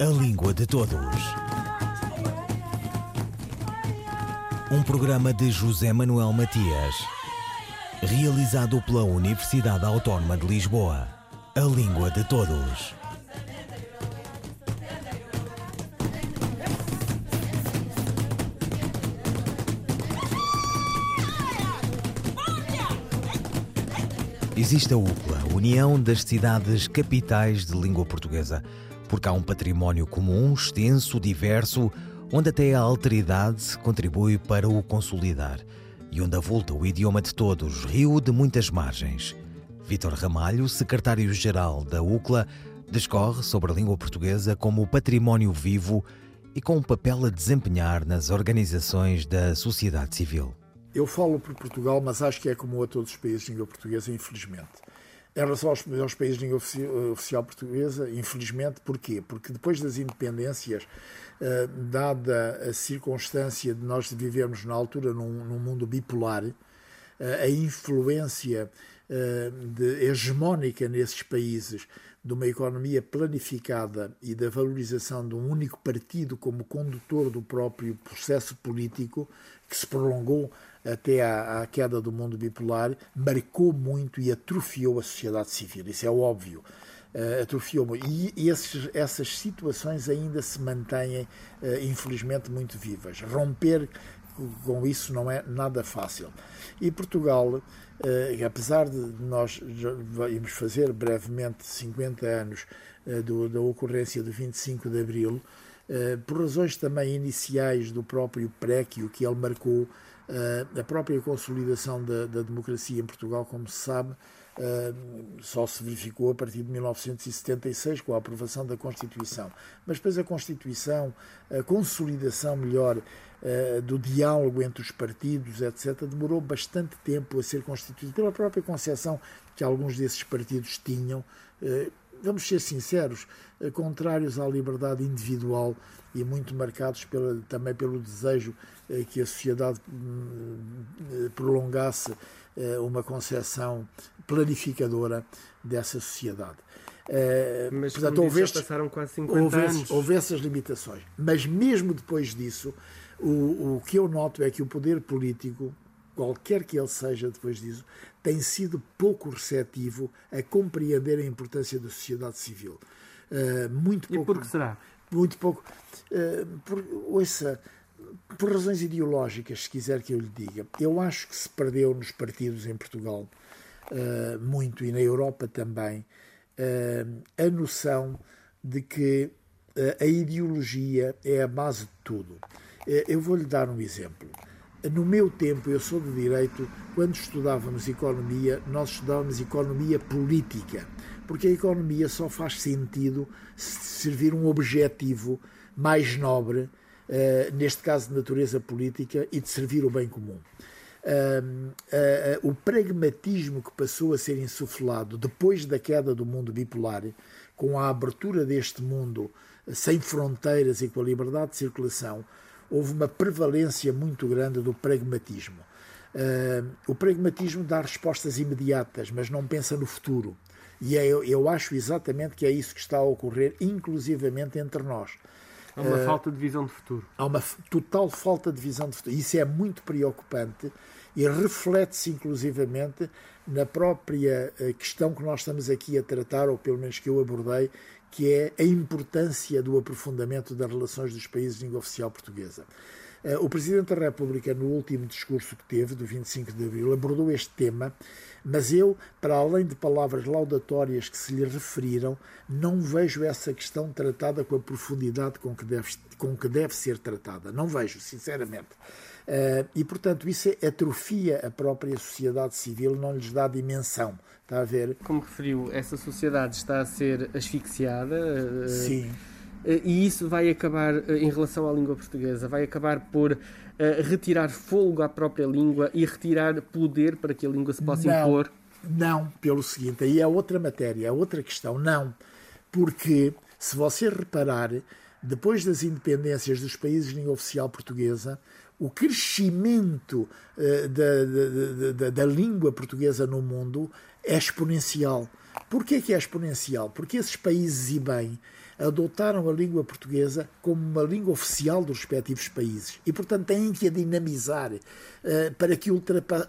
A Língua de Todos. Um programa de José Manuel Matias, realizado pela Universidade Autónoma de Lisboa. A Língua de Todos. Existe a UPLA, União das Cidades Capitais de Língua Portuguesa, porque há um património comum, extenso, diverso, onde até a alteridade contribui para o consolidar e onde avulta o idioma de todos, rio de muitas margens. Vítor Ramalho, secretário-geral da UCLA, discorre sobre a língua portuguesa como património vivo e com um papel a desempenhar nas organizações da sociedade civil. Eu falo por Portugal, mas acho que é como a todos os países de língua portuguesa, infelizmente. Em relação aos, aos países de língua oficial portuguesa, infelizmente, porquê? Porque depois das independências, uh, dada a circunstância de nós vivermos na altura num, num mundo bipolar, uh, a influência de, hegemónica nesses países de uma economia planificada e da valorização de um único partido como condutor do próprio processo político, que se prolongou até à, à, queda do mundo bipolar, marcou muito e atrofiou a sociedade civil. Isso é óbvio. Uh, atrofiou muito. E, esses, essas situações ainda se mantêm, uh, infelizmente, muito vivas. Romper com isso não é nada fácil. E Portugal, uh, apesar de nós irmos fazer brevemente 50 anos do, da ocorrência do 25 de Abril, por razões também iniciais do próprio préquio que ele marcou, a própria consolidação da, da, democracia em Portugal, como se sabe, só se verificou a partir de 1976 com a aprovação da Constituição. Mas depois a Constituição, a consolidação melhor do diálogo entre os partidos, etc., demorou bastante tempo a ser constituído pela própria concepção que alguns desses partidos tinham vamos ser sinceros, eh, contrários à liberdade individual e muito marcados pela, também pelo desejo eh, que a sociedade hum, eh, prolongasse uma concepção planificadora dessa sociedade. Mas portanto, houve, estes, passaram quase 50 houve, anos. houve essas limitações. Mas mesmo depois disso, o, o que eu noto é que o poder político, qualquer que ele seja depois disso, tem sido pouco receptivo a compreender a importância da sociedade civil. Uh, muito pouco. E por que será? Muito pouco. Uh, por, ouça, por razões ideológicas, se quiser que eu lhe diga, eu acho que se perdeu nos partidos em Portugal uh, muito e na Europa também a noção de que a ideologia é a base de tudo. Eu vou lhe dar um exemplo. No meu tempo, eu sou de direito, quando estudávamos economia, nós estudávamos economia política, porque a economia só faz sentido se servir um objetivo mais nobre, uh, neste caso de natureza política, e de servir o bem comum. O pragmatismo que passou a ser insuflado depois da queda do mundo bipolar, com a abertura deste mundo sem fronteiras e com a liberdade de circulação, houve uma prevalência muito grande do pragmatismo. Uh, o pragmatismo dá respostas imediatas, mas não pensa no futuro. E é, eu, eu, acho exatamente que é isso que está a ocorrer, inclusivamente entre nós. Há uma uh, falta de visão de futuro. Há uma total falta de visão de futuro. Isso é muito preocupante e reflete-se inclusivamente na própria ah, questão que nós estamos aqui a tratar, ou pelo menos que eu abordei, que é a importância do aprofundamento das relações dos países de língua oficial portuguesa. Eh, o Presidente da República, no último discurso que teve, do 25 de abril, abordou este tema, mas eu, para além de palavras laudatórias que se lhe referiram, não vejo essa questão tratada com a profundidade com que deve, com que deve ser tratada. Não vejo, sinceramente. Uh, e, portanto, isso atrofia a própria sociedade civil, não lhes dá dimensão. Está a ver? Como referiu, essa sociedade está a ser asfixiada. Uh, Sim. Uh, e isso vai acabar, em relação à língua portuguesa, vai acabar por retirar fogo à própria língua e retirar poder para que a língua se possa não, impor? Não, pelo seguinte, aí é outra matéria, é outra questão. Não, porque se você reparar, depois das independências dos países de língua oficial portuguesa, o crescimento uh, da, da, da, da, língua portuguesa no mundo é exponencial. Porquê que é exponencial? Porque esses países, e bem, adotaram a língua portuguesa como uma língua oficial dos respectivos países e, portanto, têm que a dinamizar uh, para, que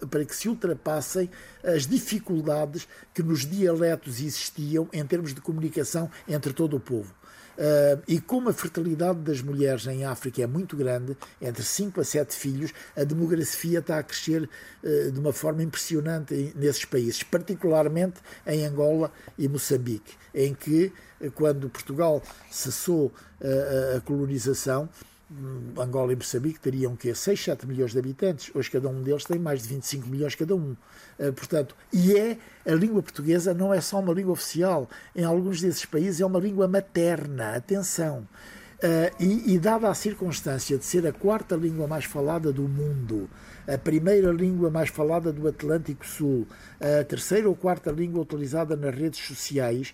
para que se ultrapassem as dificuldades que nos dialetos existiam em termos de comunicação entre todo o povo. Uh, e como a fertilidade das mulheres em África é muito grande, entre 5 a 7 filhos, a demografia está a crescer uh, de uma forma impressionante nesses países, particularmente em Angola e Moçambique, em que, quando Portugal cessou a colonização, Angola e Moçambique teriam que 6, 7 milhões de habitantes. Hoje cada um deles tem mais de 25 milhões cada um. Uh, portanto, e é a língua portuguesa não é só uma língua oficial. Em alguns desses países é uma língua materna. Atenção. Uh, e, e, dada a circunstância de ser a quarta língua mais falada do mundo, a primeira língua mais falada do Atlântico Sul, a terceira ou quarta língua utilizada nas redes sociais,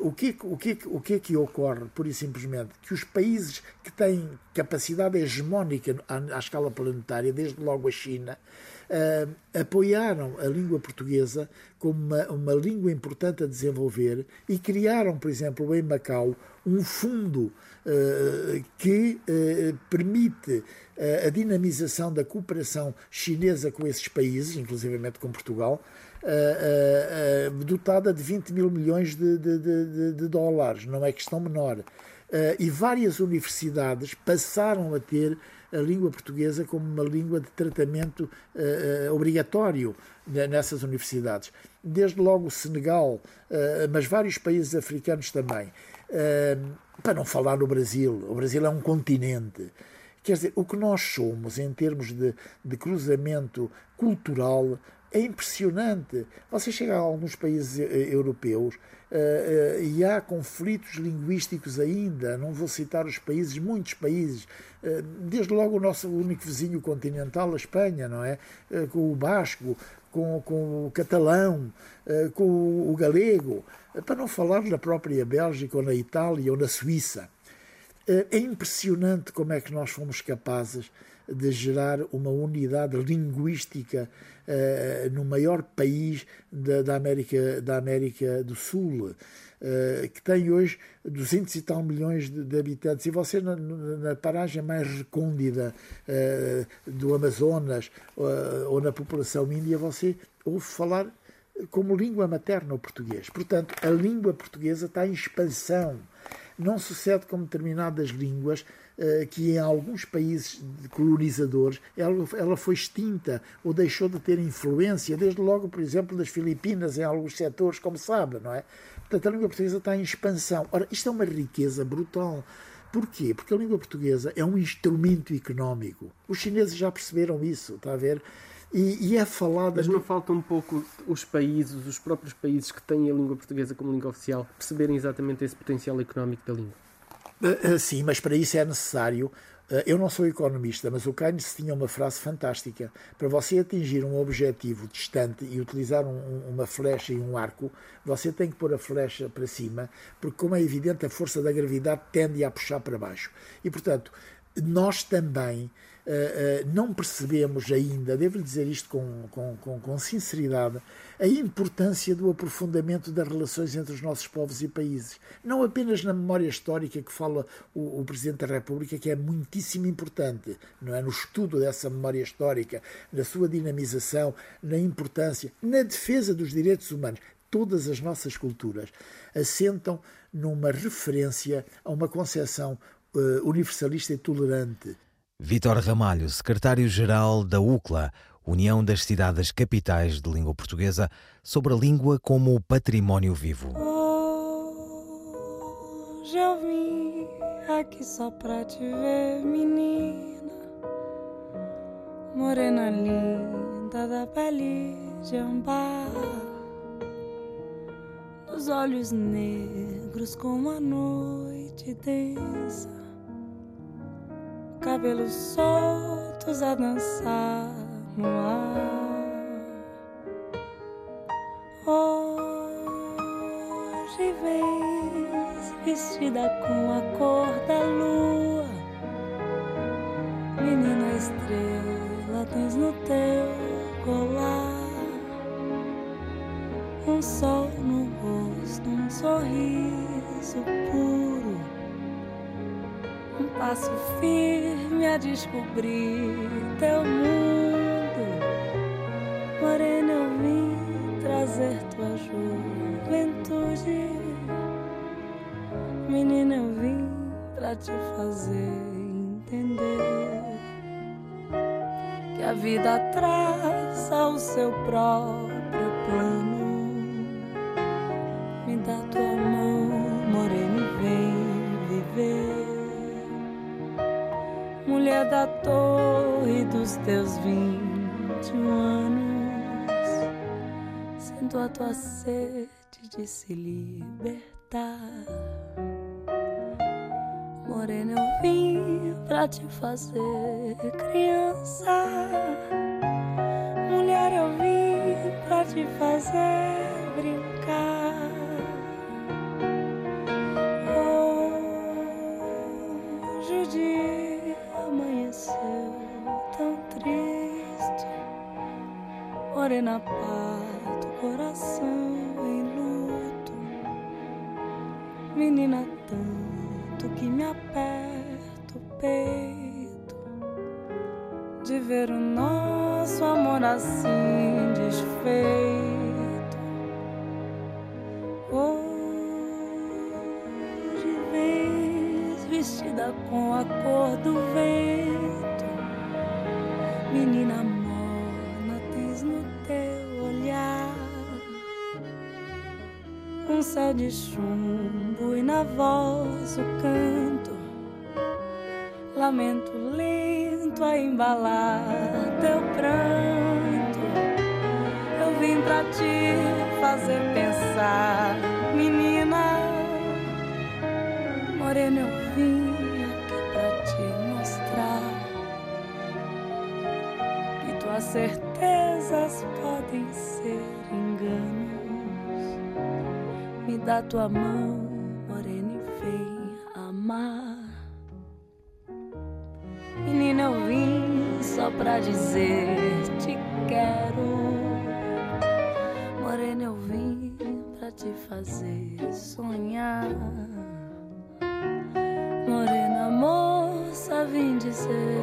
o, que, o, que, o que é que ocorre, pura e simplesmente? Que os países que têm capacidade hegemónica à, à escala planetária, desde logo a China, uh, apoiaram a língua portuguesa como uma, uma língua importante a desenvolver e criaram, por exemplo, em Macau, um fundo uh, que permite a dinamização da cooperação chinesa com esses países, inclusivamente com Portugal, uh, uh, dotada de 20 mil milhões de, de, de, de dólares, não é questão menor. e várias universidades passaram a ter a língua portuguesa como uma língua de tratamento obrigatório nessas universidades. Desde logo o Senegal, mas vários países africanos também. para não falar no Brasil, o Brasil é um continente. Quer dizer, o que nós somos em termos de, de cruzamento cultural é impressionante. Você chega a alguns países eh, europeus uh, uh, e há conflitos linguísticos ainda. Não vou citar os países, muitos países. Uh, desde logo o nosso único vizinho continental, a Espanha, não é? com o basco, com, com o catalão, com o galego. Para não falar na própria Bélgica, ou na Itália, ou na Suíça. É impressionante como é que nós fomos capazes de gerar uma unidade linguística uh, no maior país da, da, América, da América do Sul, uh, que tem hoje 200 e tal milhões de, de habitantes. E você, na, na, paragem mais recôndida uh, do Amazonas ou na população índia, você ouve falar como língua materna o português. Portanto, a língua portuguesa está em expansão. Não sucede como determinadas línguas eh, que em alguns países colonizadores ela, foi extinta ou deixou de ter influência, desde logo, por exemplo, das Filipinas, em alguns setores, como sabe, não é? Portanto, a língua portuguesa está em expansão. Ora, isto é uma riqueza brutal. Porquê? Porque a língua portuguesa é um instrumento económico. Os chineses já perceberam isso, está a ver? E, e é falada. Mas não falta um pouco os países, os próprios países que têm a língua portuguesa como língua oficial, perceberem exatamente esse potencial económico da língua? Eh, eh, sim, mas para isso é necessário. Eh, eu não sou economista, mas o Keynes tinha uma frase fantástica. Para você atingir um objetivo distante e utilizar um, uma flecha e um arco, você tem que pôr a flecha para cima, porque, como é evidente, a força da gravidade tende a puxar para baixo. E, portanto, nós também não percebemos ainda, devo-lhe dizer isto com, com, com, com, sinceridade, a importância do aprofundamento das relações entre os nossos povos e países. Não apenas na memória histórica que fala o, o Presidente da República, que é muitíssimo importante, não é? no estudo dessa memória histórica, na sua dinamização, na importância, na defesa dos direitos humanos. Todas as nossas culturas assentam numa referência a uma concepção uh, universalista e tolerante. Vítor Ramalho, secretário-geral da UCLA, União das Cidades Capitais de Língua Portuguesa, sobre a língua como património vivo. Hoje eu vim aqui só pra te ver, menina, morena linda da pele de ambar, dos olhos negros como a noite densa cabelos soltos a dançar no ar. Hoje vens vestida com a cor da lua, menina estrela, tens no teu colar um sol no rosto, um sorriso puro, um passo firme a descobrir teu mundo. Morena, eu vim trazer tua juventude. Menina, eu vim pra te fazer entender que a vida traça o seu próprio teus vinte anos, sinto a tua sede de se libertar. Morena, eu vim pra te fazer criança. Mulher, eu vim pra te fazer brincar. Morena, parto, coração em luto. Menina, tanto que me aperta o peito de ver o nosso amor assim desfeito. Hoje vens vestida com a cor céu de chumbo e na voz o canto. Lamento lento a embalar teu pranto. Eu vim pra te fazer pensar, menina. Morena, eu vim aqui pra te mostrar que tuas certezas podem ser enganos. Dá tua mão, morena, e vem amar. Menina, eu vim só pra dizer te quero. Morena, eu vim pra te fazer sonhar. Morena, moça, vim dizer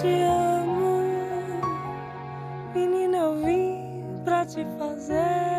te amo. Menina, eu vim pra te fazer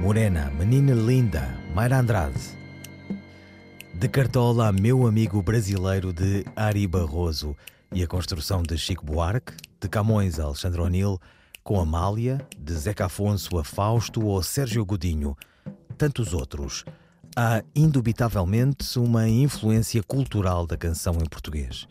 Morena, menina linda, Mayra Andrade. De Cartola meu amigo brasileiro de Ari Barroso e a construção de Chico Buarque, de Camões Alexandre O'Neill, com Amália, de Zeca Afonso a Fausto ou Sérgio Godinho, tantos outros. Há indubitavelmente uma influência cultural da canção em português.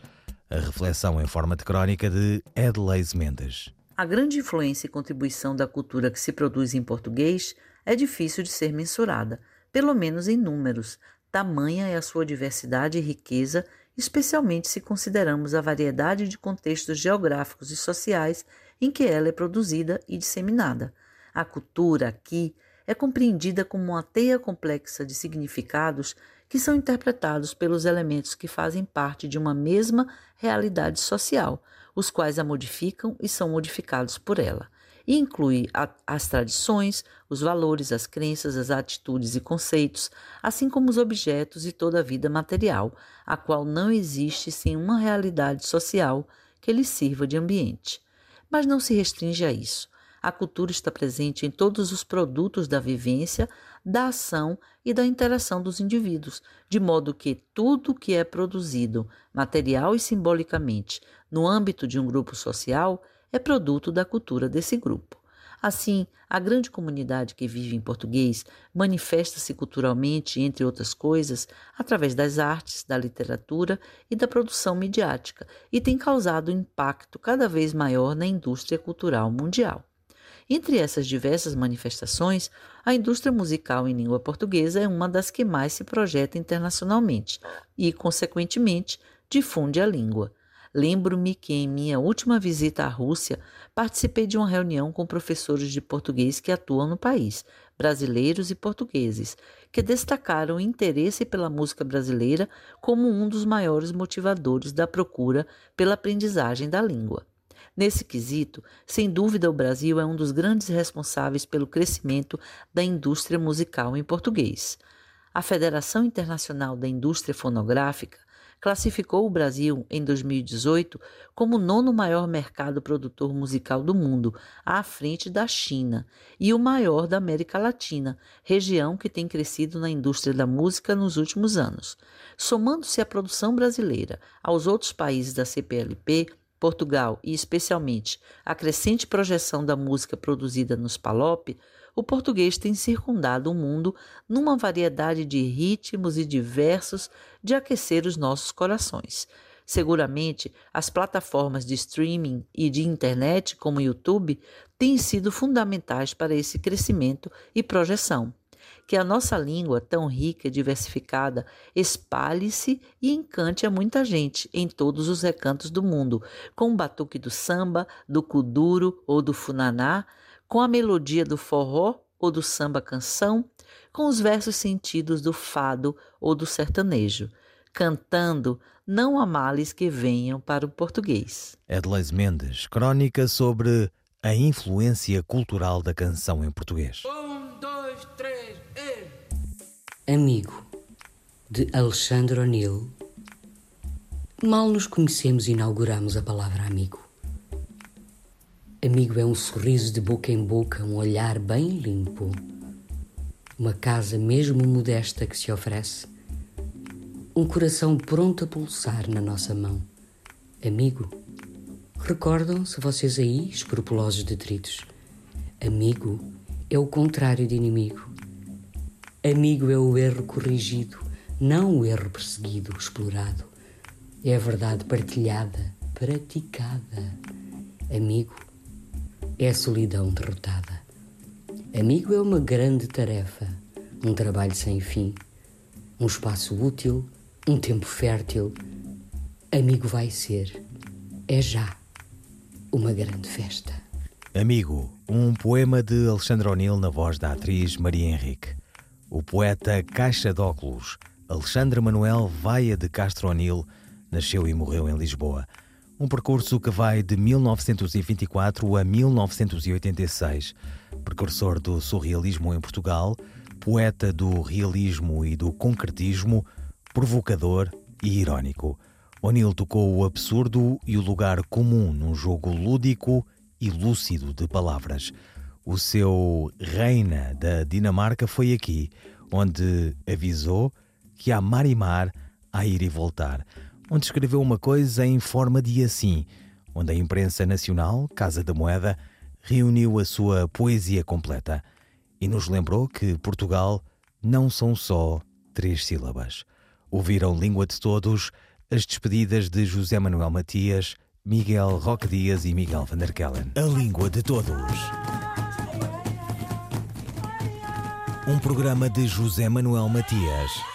A reflexão em forma de crónica de Edleis Mendes. A grande influência e contribuição da cultura que se produz em português é difícil de ser mensurada, pelo menos em números. Tamanha é a sua diversidade e riqueza, especialmente se consideramos a variedade de contextos geográficos e sociais em que ela é produzida e disseminada. A cultura aqui é compreendida como uma teia complexa de significados que são interpretados pelos elementos que fazem parte de uma mesma realidade social, os quais a modificam e são modificados por ela. E inclui a, as tradições, os valores, as crenças, as atitudes e conceitos, assim como os objetos e toda a vida material, a qual não existe sem uma realidade social que lhe sirva de ambiente. Mas não se restringe a isso. A cultura está presente em todos os produtos da vivência, da ação e da interação dos indivíduos, de modo que tudo que é produzido, material e simbolicamente, no âmbito de um grupo social, é produto da cultura desse grupo. Assim, a grande comunidade que vive em português manifesta-se culturalmente, entre outras coisas, através das artes, da literatura e da produção midiática, e tem causado um impacto cada vez maior na indústria cultural mundial. Entre essas diversas manifestações, a indústria musical em língua portuguesa é uma das que mais se projeta internacionalmente e, consequentemente, difunde a língua. Lembro-me que em minha última visita à Rússia participei de uma reunião com professores de português que atuam no país, brasileiros e portugueses, que destacaram o interesse pela música brasileira como um dos maiores motivadores da procura pela aprendizagem da língua. Nesse quesito, sem dúvida, o Brasil é um dos grandes responsáveis pelo crescimento da indústria musical em português. A Federação Internacional da Indústria Fonográfica classificou o Brasil em 2018 como o nono maior mercado produtor musical do mundo, à frente da China, e o maior da América Latina, região que tem crescido na indústria da música nos últimos anos. Somando-se a produção brasileira aos outros países da CPLP, Portugal e especialmente a crescente projeção da música produzida nos PALOP, o português tem circundado o mundo numa variedade de ritmos e diversos de aquecer os nossos corações. Seguramente, as plataformas de streaming e de internet, como o YouTube, têm sido fundamentais para esse crescimento e projeção. Que a nossa língua, tão rica e diversificada, espalhe-se e encante a muita gente em todos os recantos do mundo, com o batuque do samba, do kuduro ou do funaná, com a melodia do forró ou do samba canção, com os versos sentidos do fado ou do sertanejo, cantando não há males que venham para o português. Edleis Mendes, crônica sobre a influência cultural da canção em português. Um, dois, três, e... Amigo, de Alexandre O'Neill. Mal nos conhecemos e inauguramos a palavra amigo. Amigo é um sorriso de boca em boca, um olhar bem limpo, uma casa mesmo modesta que se oferece, um coração pronto a pulsar na nossa mão. Amigo, recordam-se vocês aí, escrupulosos detritos? Amigo é o contrário de inimigo. Amigo é o erro corrigido, não o erro perseguido, explorado. É a verdade partilhada, praticada. Amigo é a solidão derrotada. Amigo é uma grande tarefa, um trabalho sem fim, um espaço útil, um tempo fértil. Amigo vai ser, é já, uma grande festa. Amigo, um poema de Alexandre O'Neill na voz da atriz Maria Henrique. O poeta Caixa de Óculos, Alexandre Manuel Vaia de Castro O'Neill, nasceu e morreu em Lisboa. Um percurso que vai de 1924 a 1986. Precursor do surrealismo em Portugal, poeta do realismo e do concretismo, provocador e irónico. O'Neill tocou o absurdo e o lugar comum num jogo lúdico e lúcido de palavras. O seu Reina da Dinamarca foi aqui, onde avisou que há mar e mar a ir e voltar onde escreveu uma coisa em forma de assim, onde a imprensa nacional, Casa da Moeda, reuniu a sua poesia completa e nos lembrou que Portugal não são só três sílabas. Ouviram Língua de Todos as despedidas de José Manuel Matias, Miguel Roque Dias e Miguel van der Kellen. A Língua de Todos. Um programa de José Manuel Matias